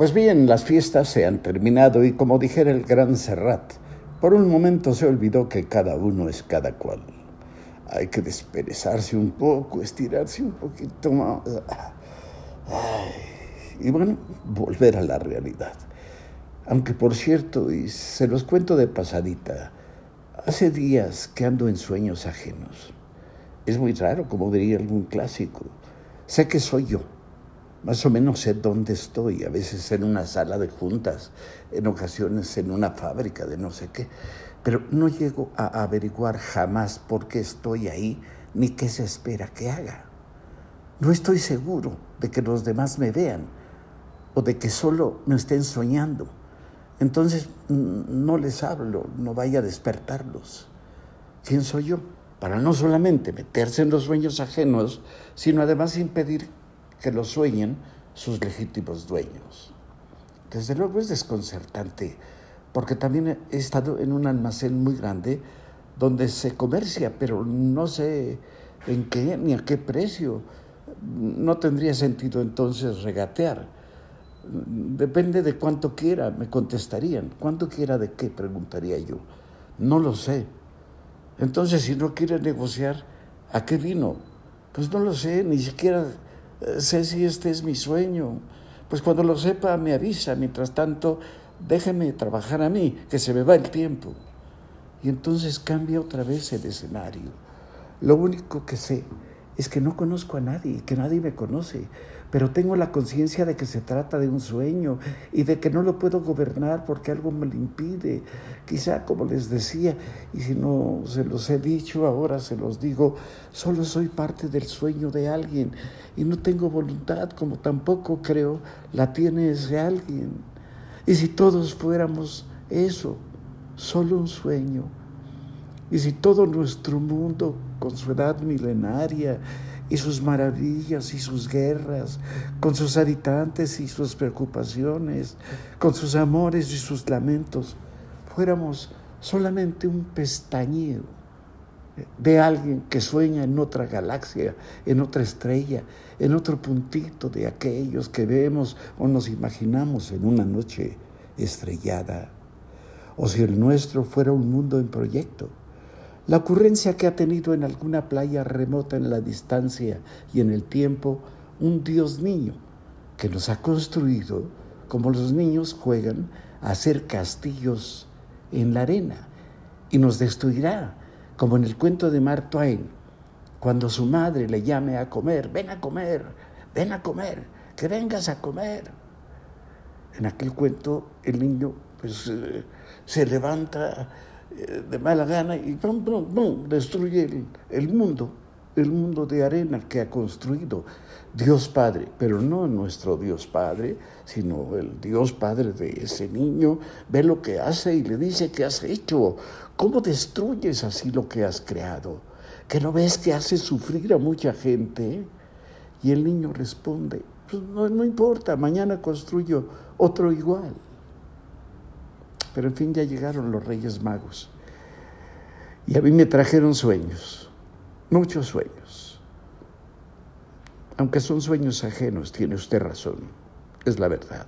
Pues bien, las fiestas se han terminado y como dijera el gran Serrat, por un momento se olvidó que cada uno es cada cual. Hay que desperezarse un poco, estirarse un poquito más. y bueno, volver a la realidad. Aunque por cierto, y se los cuento de pasadita, hace días que ando en sueños ajenos. Es muy raro, como diría algún clásico. Sé que soy yo. Más o menos sé dónde estoy, a veces en una sala de juntas, en ocasiones en una fábrica de no sé qué, pero no llego a averiguar jamás por qué estoy ahí ni qué se espera que haga. No estoy seguro de que los demás me vean o de que solo me estén soñando. Entonces no les hablo, no vaya a despertarlos. ¿Quién soy yo? Para no solamente meterse en los sueños ajenos, sino además impedir que lo sueñen sus legítimos dueños. Desde luego es desconcertante, porque también he estado en un almacén muy grande donde se comercia, pero no sé en qué ni a qué precio. No tendría sentido entonces regatear. Depende de cuánto quiera, me contestarían. ¿Cuánto quiera de qué? Preguntaría yo. No lo sé. Entonces, si no quiere negociar, ¿a qué vino? Pues no lo sé, ni siquiera sé si este es mi sueño. Pues cuando lo sepa me avisa, mientras tanto déjeme trabajar a mí, que se me va el tiempo. Y entonces cambia otra vez el escenario. Lo único que sé es que no conozco a nadie, que nadie me conoce, pero tengo la conciencia de que se trata de un sueño y de que no lo puedo gobernar porque algo me lo impide. Quizá, como les decía, y si no se los he dicho, ahora se los digo, solo soy parte del sueño de alguien y no tengo voluntad, como tampoco creo la tiene ese alguien. Y si todos fuéramos eso, solo un sueño, y si todo nuestro mundo, con su edad milenaria y sus maravillas y sus guerras, con sus habitantes y sus preocupaciones, con sus amores y sus lamentos, fuéramos solamente un pestañeo de alguien que sueña en otra galaxia, en otra estrella, en otro puntito de aquellos que vemos o nos imaginamos en una noche estrellada, o si el nuestro fuera un mundo en proyecto la ocurrencia que ha tenido en alguna playa remota en la distancia y en el tiempo un Dios niño que nos ha construido como los niños juegan a hacer castillos en la arena y nos destruirá, como en el cuento de Mark Twain, cuando su madre le llame a comer, ven a comer, ven a comer, que vengas a comer. En aquel cuento el niño pues eh, se levanta de mala gana y pum, pum, destruye el, el, mundo, el mundo de arena que ha construido Dios Padre, pero no nuestro Dios Padre, sino el Dios Padre de ese niño, ve lo que hace y le dice que has hecho, cómo destruyes así lo que has creado, que no ves que hace sufrir a mucha gente. Y el niño responde, pues no, no importa, mañana construyo otro igual. Pero en fin ya llegaron los Reyes Magos. Y a mí me trajeron sueños, muchos sueños. Aunque son sueños ajenos, tiene usted razón, es la verdad.